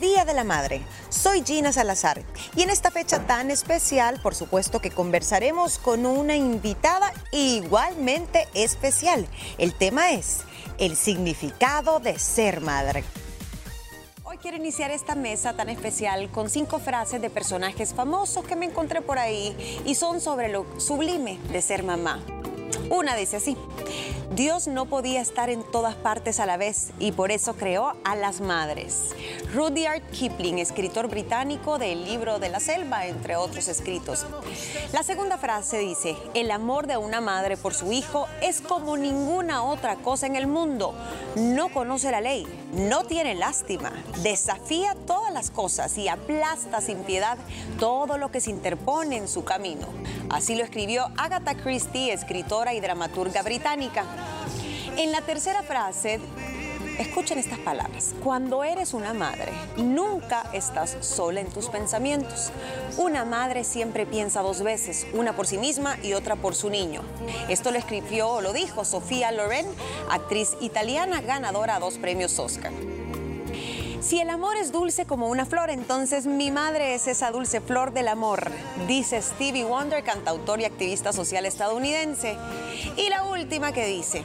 Día de la Madre. Soy Gina Salazar y en esta fecha tan especial, por supuesto que conversaremos con una invitada igualmente especial. El tema es el significado de ser madre. Hoy quiero iniciar esta mesa tan especial con cinco frases de personajes famosos que me encontré por ahí y son sobre lo sublime de ser mamá. Una dice así, Dios no podía estar en todas partes a la vez y por eso creó a las madres. Rudyard Kipling, escritor británico del libro de la selva, entre otros escritos. La segunda frase dice, el amor de una madre por su hijo es como ninguna otra cosa en el mundo. No conoce la ley, no tiene lástima, desafía todas las cosas y aplasta sin piedad todo lo que se interpone en su camino. Así lo escribió Agatha Christie, escritora y dramaturga británica. En la tercera frase, escuchen estas palabras. Cuando eres una madre, nunca estás sola en tus pensamientos. Una madre siempre piensa dos veces, una por sí misma y otra por su niño. Esto lo escribió o lo dijo Sofía Loren, actriz italiana ganadora a dos premios Oscar. Si el amor es dulce como una flor, entonces mi madre es esa dulce flor del amor, dice Stevie Wonder, cantautor y activista social estadounidense. Y la última que dice,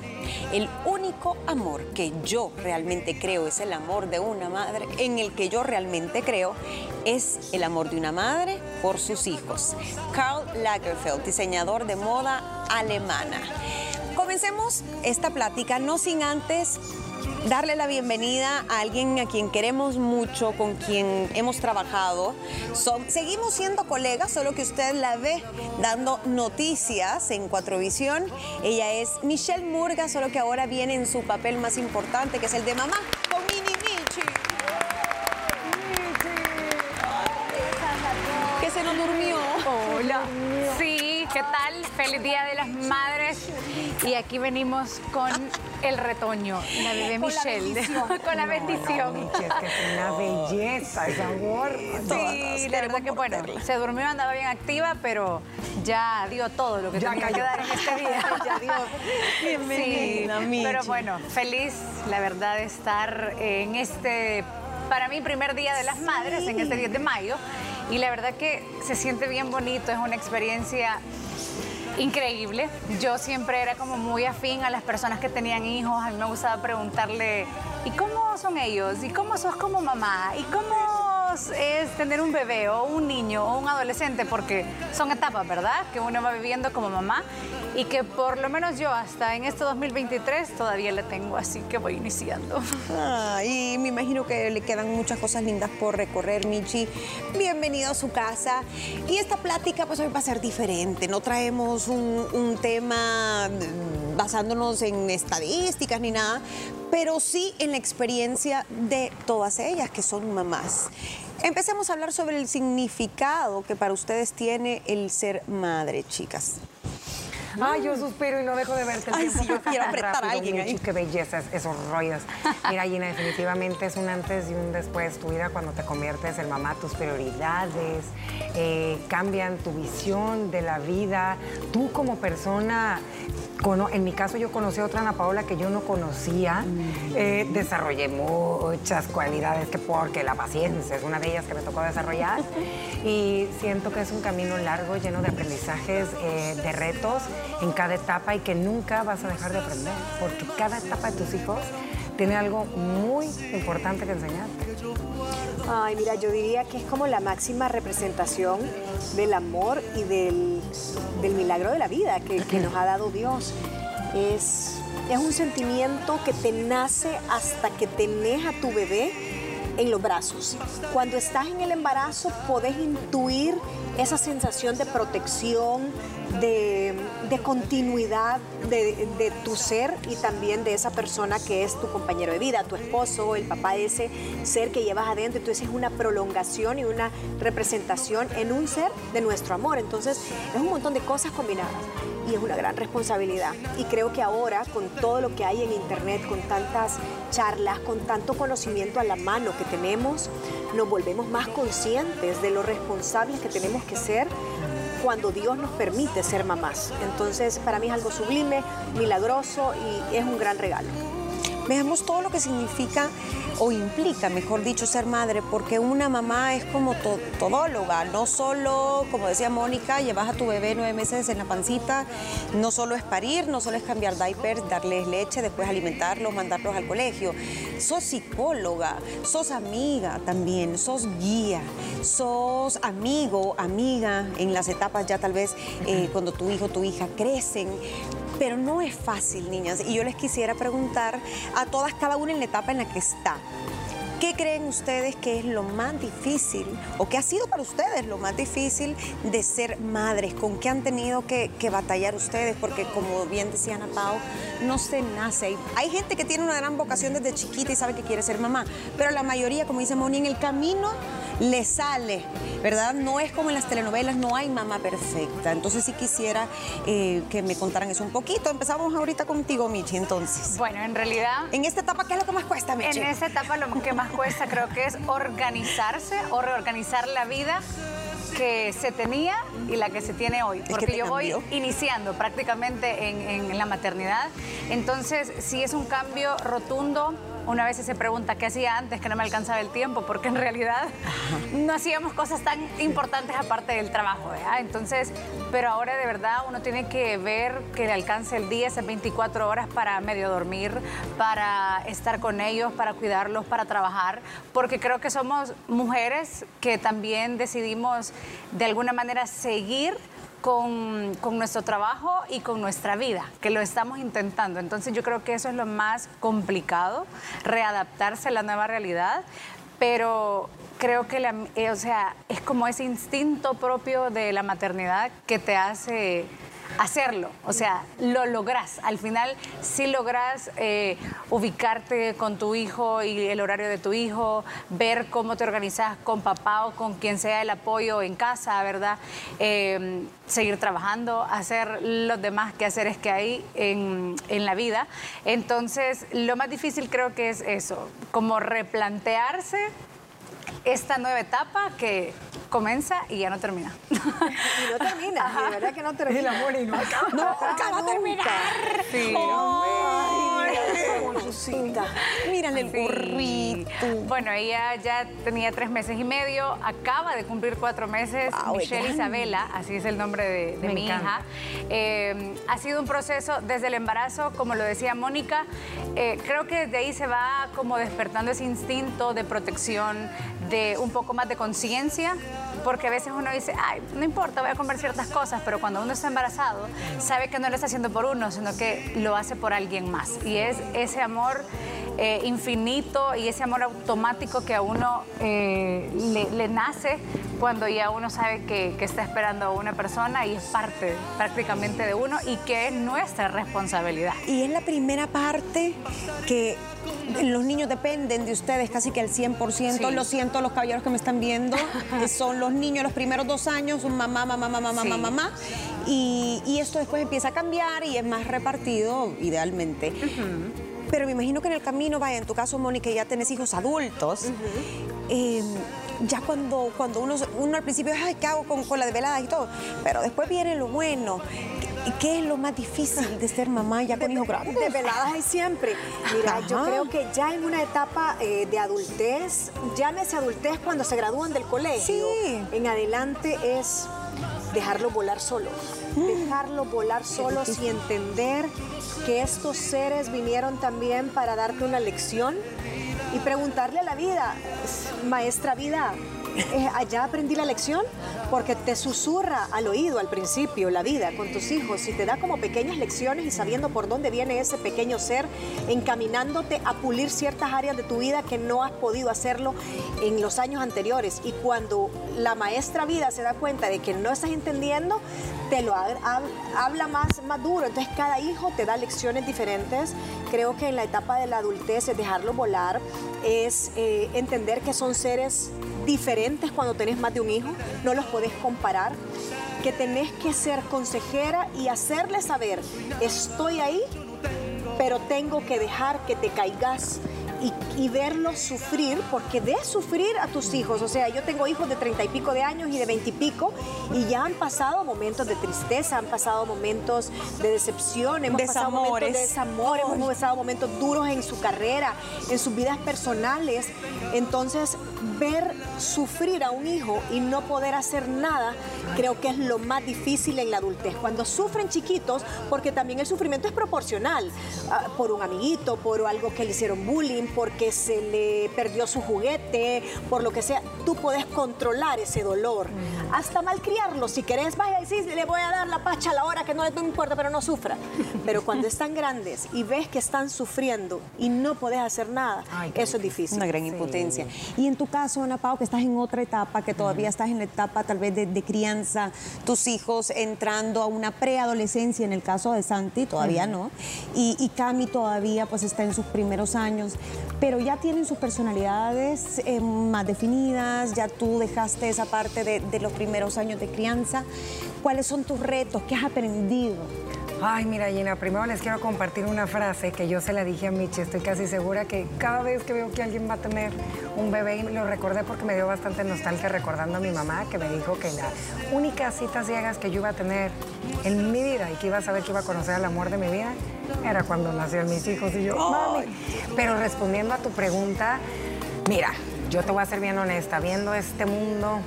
el único amor que yo realmente creo es el amor de una madre, en el que yo realmente creo es el amor de una madre por sus hijos. Karl Lagerfeld, diseñador de moda alemana. Comencemos esta plática no sin antes darle la bienvenida a alguien a quien queremos mucho, con quien hemos trabajado. seguimos siendo colegas, solo que usted la ve dando noticias en Cuatrovisión. Ella es Michelle Murga, solo que ahora viene en su papel más importante, que es el de mamá, con Mini Michi. Que se nos durmió. Hola. Sí, ¿qué tal? Feliz Día de las Madres. Y aquí venimos con el retoño, la bebé Michelle. con la bendición. que es una belleza, ese amor. Sí, la verdad que bueno, se durmió, andaba bien activa, pero ya dio todo lo que tenía que dar en este día. ya dio. Bienvenida, sí, Pero bueno, feliz, la verdad, de estar en este, para mí, primer día de las madres, en este 10 de mayo. Y la verdad que se siente bien bonito, es una experiencia increíble. Yo siempre era como muy afín a las personas que tenían hijos. A mí me gustaba preguntarle, ¿y cómo son ellos? ¿Y cómo sos como mamá? ¿Y cómo es tener un bebé o un niño o un adolescente? Porque son etapas, ¿verdad? Que uno va viviendo como mamá y que por lo menos yo hasta en este 2023 todavía le tengo, así que voy iniciando. Ah, y me imagino que le quedan muchas cosas lindas por recorrer, Michi. Bienvenido a su casa. Y esta plática pues hoy va a ser diferente. No traemos un, tema basándonos en estadísticas ni nada, pero sí en la experiencia de todas ellas que son mamás. Empecemos a hablar sobre el significado que para ustedes tiene el ser madre, chicas. Ay, yo suspiro y no dejo de verte el Ay, sí, yo quiero apretar a alguien ahí. Qué belleza esos rollos. Mira, Gina, definitivamente es un antes y un después tu vida cuando te conviertes en mamá, tus prioridades eh, cambian tu visión de la vida. Tú como persona en mi caso yo conocí a otra Ana Paola que yo no conocía, eh, desarrollé muchas cualidades que porque la paciencia es una de ellas que me tocó desarrollar. Y siento que es un camino largo lleno de aprendizajes, eh, de retos en cada etapa y que nunca vas a dejar de aprender porque cada etapa de tus hijos tiene algo muy importante que enseñarte. Ay, mira, yo diría que es como la máxima representación del amor y del, milagro de la vida que, nos ha dado Dios. Es, es un sentimiento que te nace hasta que tenés a tu bebé en los brazos. Cuando estás en el embarazo podés intuir esa sensación de protección, de, continuidad de, tu ser y también de esa persona que es tu compañero de vida, tu esposo, el papá de ese ser que llevas adentro. Entonces es una prolongación y una representación en un ser de nuestro amor. Entonces es un montón de cosas combinadas y es una gran responsabilidad. Y creo que ahora, con todo lo que hay en Internet, con tantas charlas, con tanto conocimiento a la mano que tenemos, nos volvemos más conscientes de lo responsables que tenemos que ser cuando Dios nos permite ser mamás. Entonces, para mí es algo sublime, milagroso y es un gran regalo. Veamos todo lo que significa o implica, mejor dicho, ser madre, porque una mamá es como todóloga, no solo, como decía Mónica, llevas a tu bebé nueve meses en la pancita, no solo es parir, no solo es cambiar diapers, darles leche, después alimentarlos, mandarlos al colegio. Sos psicóloga, sos amiga también, sos guía, sos amigo, amiga en las etapas ya tal vez eh, cuando tu hijo, tu hija crecen. Pero no es fácil, niñas. Y yo les quisiera preguntar a todas, cada una en la etapa en la que está. ¿Qué creen ustedes que es lo más difícil o qué ha sido para ustedes lo más difícil de ser madres? ¿Con qué han tenido que, batallar ustedes? Porque como bien decía Ana Pau, no se nace. Hay gente que tiene una gran vocación desde chiquita y sabe que quiere ser mamá, pero la mayoría, como dice Moni, en el camino le sale, ¿verdad? No es como en las telenovelas, no hay mamá perfecta. Entonces sí quisiera eh, que me contaran eso un poquito. Empezamos ahorita contigo, Michi, entonces. Bueno, en realidad... En esta etapa, ¿qué es lo que más cuesta, Michi? En esta etapa lo que más cuesta creo que es organizarse o reorganizar la vida que se tenía y la que se tiene hoy. Porque yo voy iniciando prácticamente en, en, la maternidad. Entonces, sí es un cambio rotundo una vez se pregunta qué hacía antes, que no me alcanzaba el tiempo, porque en realidad no hacíamos cosas tan importantes aparte del trabajo. Entonces, pero ahora de verdad uno tiene que ver que le alcance el día, esas 24 horas para medio dormir, para estar con ellos, para cuidarlos, para trabajar, porque creo que somos mujeres que también decidimos de alguna manera seguir con, nuestro trabajo y con nuestra vida, que lo estamos intentando. Entonces yo creo que eso es lo más complicado, readaptarse a la nueva realidad, pero creo que eh, o sea, es como ese instinto propio de la maternidad que te hace hacerlo, o sea, lo logras. Al final sí logras eh, ubicarte con tu hijo y el horario de tu hijo, ver cómo te organizas con papá o con quien sea el apoyo en casa, ¿verdad? Em, seguir trabajando, hacer los demás quehaceres que hay en, en la vida. Entonces, lo más difícil creo que es eso, como replantearse esta nueva etapa que comienza y ya no termina. Y no termina, de verdad que no termina. El amor y no acaba. No, acaba a terminar. Sí. Miren el burrito. Bueno, ella ya tenía tres meses y medio, acaba de cumplir cuatro meses. Michelle Isabela, así es el nombre de, mi hija. Eh, ha sido un proceso desde el embarazo, como lo decía Mónica. Eh, creo que desde ahí se va como despertando ese instinto de protección, de un poco más de conciencia porque a veces uno dice, ay, no importa, voy a comer ciertas cosas, pero cuando uno está embarazado, sabe que no lo está haciendo por uno, sino que lo hace por alguien más. Y es ese amor eh, infinito y ese amor automático que a uno eh, le, nace cuando ya uno sabe que, que, está esperando a una persona y es parte prácticamente de uno y que es nuestra responsabilidad. Y es la primera parte que los niños dependen de ustedes casi que al 100%. Lo siento, los caballeros que me están viendo, son los niños los primeros dos años, mamá, mamá, mamá, mamá, mamá, mamá. Y, y, esto después empieza a cambiar y es más repartido, idealmente. Pero me imagino que en el camino, vaya, en tu caso, Mónica, ya tenés hijos adultos. Em, ya cuando, cuando uno, uno al principio, ay, ¿qué hago con, con la desvelada y todo? Pero después viene lo bueno. ¿Qué es lo más difícil de ser mamá ya con hijos grandes? Desveladas hay siempre. Mira, yo creo que ya en una etapa eh, de adultez, llámese adultez cuando se gradúan del colegio, en adelante es dejarlo volar solos. Dejarlo volar solos y entender que estos seres vinieron también para darte una lección y preguntarle a la vida, maestra vida, eh, allá aprendí la lección porque te susurra al oído al principio la vida con tus hijos y te da como pequeñas lecciones y sabiendo por dónde viene ese pequeño ser, encaminándote a pulir ciertas áreas de tu vida que no has podido hacerlo en los años anteriores. Y cuando la maestra vida se da cuenta de que no estás entendiendo, te lo habla más, más duro. Entonces cada hijo te da lecciones diferentes. Creo que en la etapa de la adultez es dejarlo volar, es eh, entender que son seres diferentes cuando tenés más de un hijo, no los podés comparar, que tenés que ser consejera y hacerle saber, estoy ahí, pero tengo que dejar que te caigas y, verlos sufrir, porque ves sufrir a tus hijos. O sea, yo tengo hijos de treinta y pico de años y de veinte y y ya han pasado momentos de tristeza, han pasado momentos de decepción, hemos pasado momentos de desamor, hemos pasado momentos duros en su carrera, en sus vidas personales. Entonces, ver sufrir a un hijo y no poder hacer nada, creo que es lo más difícil en la adultez. Cuando sufren chiquitos, porque también el sufrimiento es proporcional, ah, por un amiguito, por algo que le hicieron bullying, porque se le perdió su juguete, por lo que sea, tú puedes controlar ese dolor. Hasta malcriarlo, si querés, vaya y sí, le voy a dar la pacha a la hora que no le importa, pero no sufra. Pero cuando están grandes y ves que están sufriendo y no puedes hacer nada, eso es difícil. Una gran impotencia. Y en tu caso, Ana Pau, que estás en otra etapa, que todavía estás en la etapa tal vez de, crianza, tus hijos entrando a una preadolescencia, en el caso de Santi, todavía no, y, y, Cami todavía pues está en sus primeros años, pero ya tienen sus personalidades eh, más definidas, ya tú dejaste esa parte de, de los primeros años de crianza. ¿Cuáles son tus retos? ¿Qué has aprendido? Ay, mira, Gina, primero les quiero compartir una frase que yo se la dije a Michi. Estoy casi segura que cada vez que veo que alguien va a tener un bebé, y lo recordé porque me dio bastante nostalgia recordando a mi mamá que me dijo que la única cita ciegas que yo iba a tener en mi vida y que iba a saber que iba a conocer el amor de mi vida era cuando nacieron mis hijos y yo, mami. Pero respondiendo a tu pregunta, mira, yo te voy a ser bien honesta, viendo este mundo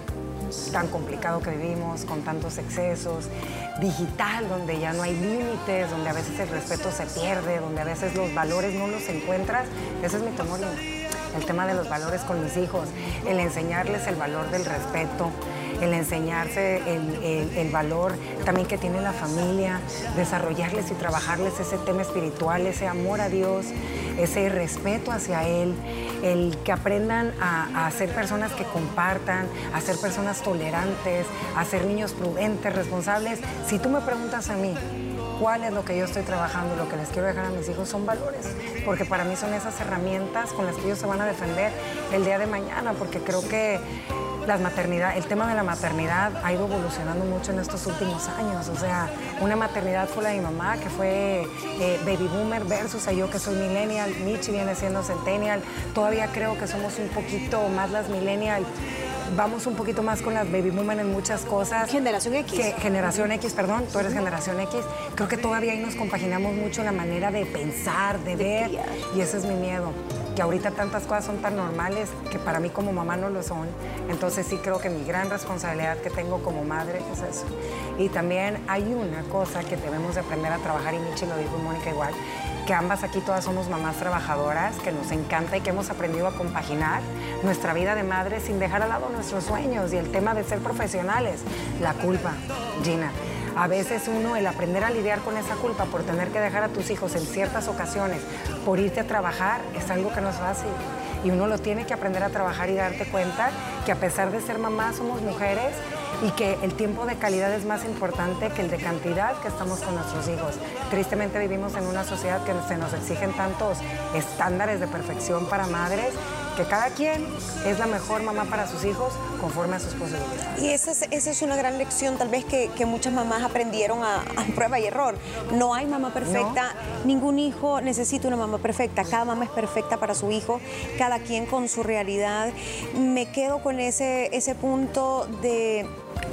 tan complicado que vivimos, con tantos excesos, digital, donde ya no hay límites, donde a veces el respeto se pierde, donde a veces los valores no los encuentras. Ese es mi temor, el tema de los valores con mis hijos, el enseñarles el valor del respeto, el enseñarse el, valor también que tiene la familia, desarrollarles y trabajarles ese tema espiritual, ese amor a Dios, ese respeto hacia Él, el que aprendan a, ser personas que compartan, a ser personas tolerantes, a ser niños prudentes, responsables. Si tú me preguntas a mí, cuál es lo que yo estoy trabajando, lo que les quiero dejar a mis hijos son valores, porque para mí son esas herramientas con las que ellos se van a defender el día de mañana, porque creo que las maternidad, el tema de la maternidad ha ido evolucionando mucho en estos últimos años. O sea, una maternidad fue la de mi mamá, que fue eh, baby boomer, versus a yo que soy millennial, Michi viene siendo centennial. Todavía creo que somos un poquito más las millennial vamos un poquito más con las baby boomer en muchas cosas. Generación X. generación X, perdón, tú eres generación X. Creo que todavía ahí nos compaginamos mucho la manera de pensar, de, ver, y ese es mi miedo que ahorita tantas cosas son tan normales que para mí como mamá no lo son. Entonces sí creo que mi gran responsabilidad que tengo como madre es eso. Y también hay una cosa que debemos de aprender a trabajar, y Michi lo dijo Mónica igual, que ambas aquí todas somos mamás trabajadoras, que nos encanta y que hemos aprendido a compaginar nuestra vida de madre sin dejar al lado nuestros sueños y el tema de ser profesionales. La culpa, Gina. A veces uno, el aprender a lidiar con esa culpa por tener que dejar a tus hijos en ciertas ocasiones, por irte a trabajar, es algo que no es fácil. Y uno lo tiene que aprender a trabajar y darte cuenta que a pesar de ser mamás somos mujeres y que el tiempo de calidad es más importante que el de cantidad que estamos con nuestros hijos. Tristemente vivimos en una sociedad que se nos exigen tantos estándares de perfección para madres que cada quien es la mejor mamá para sus hijos conforme a sus posibilidades. Y esa es, esa es una gran lección tal vez que, muchas mamás aprendieron a, prueba y error. No hay mamá perfecta, ningún hijo necesita una mamá perfecta, cada mamá es perfecta para su hijo, cada quien con su realidad. Me quedo con ese, ese punto de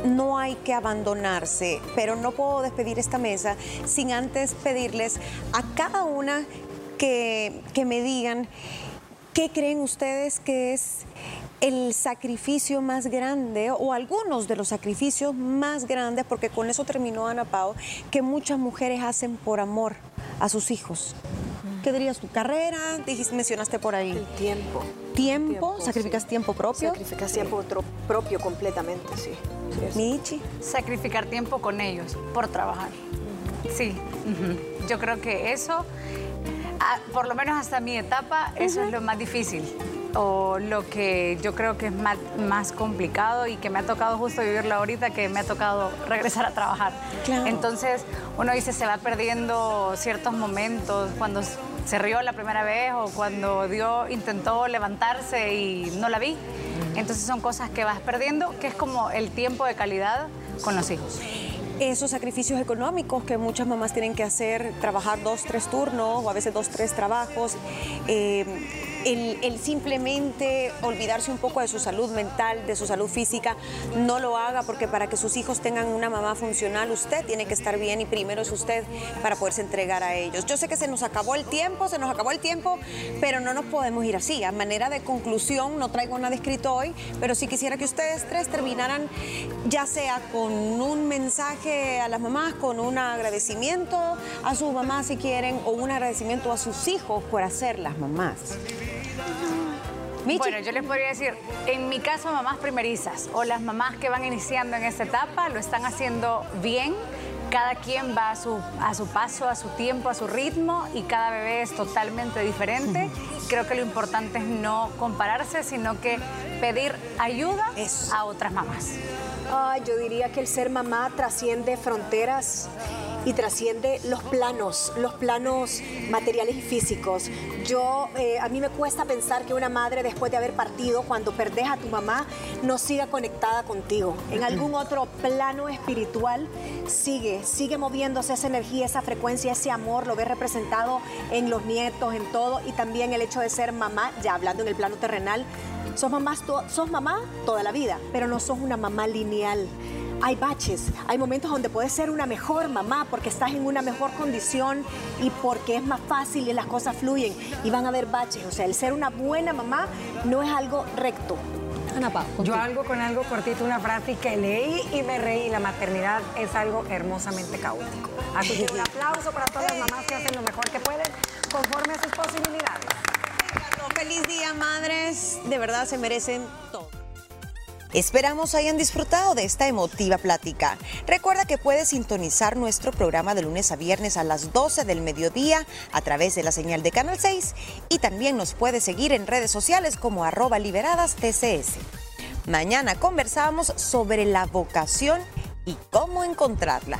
no hay que abandonarse, pero no puedo despedir esta mesa sin antes pedirles a cada una que, que me digan ¿Qué creen ustedes que es el sacrificio más grande o algunos de los sacrificios más grandes, porque con eso terminó Ana Pao, que muchas mujeres hacen por amor a sus hijos? ¿Qué dirías tu carrera? Dijiste, mencionaste por ahí. El tiempo. ¿Tiempo? ¿Sacrificas tiempo propio? Sacrificas tiempo propio completamente, sí. Michi. Sacrificar tiempo con ellos por trabajar. Sí. Yo creo que eso Ah, por lo menos hasta mi etapa, eso es lo más difícil o lo que yo creo que es más, complicado y que me ha tocado justo vivirlo ahorita, que me ha tocado regresar a trabajar. Entonces, uno dice, se va perdiendo ciertos momentos cuando se rió la primera vez o cuando Dios intentó levantarse y no la vi. Entonces son cosas que vas perdiendo, que es como el tiempo de calidad con los hijos esos sacrificios económicos que muchas mamás tienen que hacer, trabajar dos, tres turnos o a veces dos, tres trabajos. Eh, el, simplemente olvidarse un poco de su salud mental, de su salud física, no lo haga porque para que sus hijos tengan una mamá funcional, usted tiene que estar bien y primero es usted para poderse entregar a ellos. Yo sé que se nos acabó el tiempo, se nos acabó el tiempo, pero no nos podemos ir así. A manera de conclusión, no traigo nada escrito hoy, pero sí quisiera que ustedes tres terminaran ya sea con un mensaje a las mamás, con un agradecimiento a sus mamás si quieren, o un agradecimiento a sus hijos por hacer las mamás. Bueno, yo les podría decir, en mi caso, mamás primerizas o las mamás que van iniciando en esta etapa lo están haciendo bien. Cada quien va a su, a su paso, a su tiempo, a su ritmo y cada bebé es totalmente diferente. Creo que lo importante es no compararse, sino que pedir ayuda a otras mamás. yo diría que el ser mamá trasciende fronteras y trasciende los planos, los planos materiales y físicos. Yo, eh, a mí me cuesta pensar que una madre después de haber partido, cuando perdés a tu mamá, no siga conectada contigo. En algún otro plano espiritual sigue, sigue moviéndose esa energía, esa frecuencia, ese amor, lo ves representado en los nietos, en todo, y también el hecho de ser mamá, ya hablando en el plano terrenal, sos, sos mamá toda la vida, pero no sos una mamá lineal hay baches, hay momentos donde puedes ser una mejor mamá porque estás en una mejor condición y porque es más fácil y las cosas fluyen y van a haber baches. O sea, el ser una buena mamá no es algo recto. Ana Yo algo con algo cortito, una frase que leí y me reí. La maternidad es algo hermosamente caótico. Así que un aplauso para todas las mamás que hacen lo mejor que pueden conforme a sus posibilidades. Feliz día, madres. De verdad se merecen todo. Esperamos hayan disfrutado de esta emotiva plática. Recuerda que puedes sintonizar nuestro programa de lunes a viernes a las 12 del mediodía a través de la señal de Canal 6 y también nos puedes seguir en redes sociales como arroba liberadas TCS. Mañana conversamos sobre la vocación y cómo encontrarla.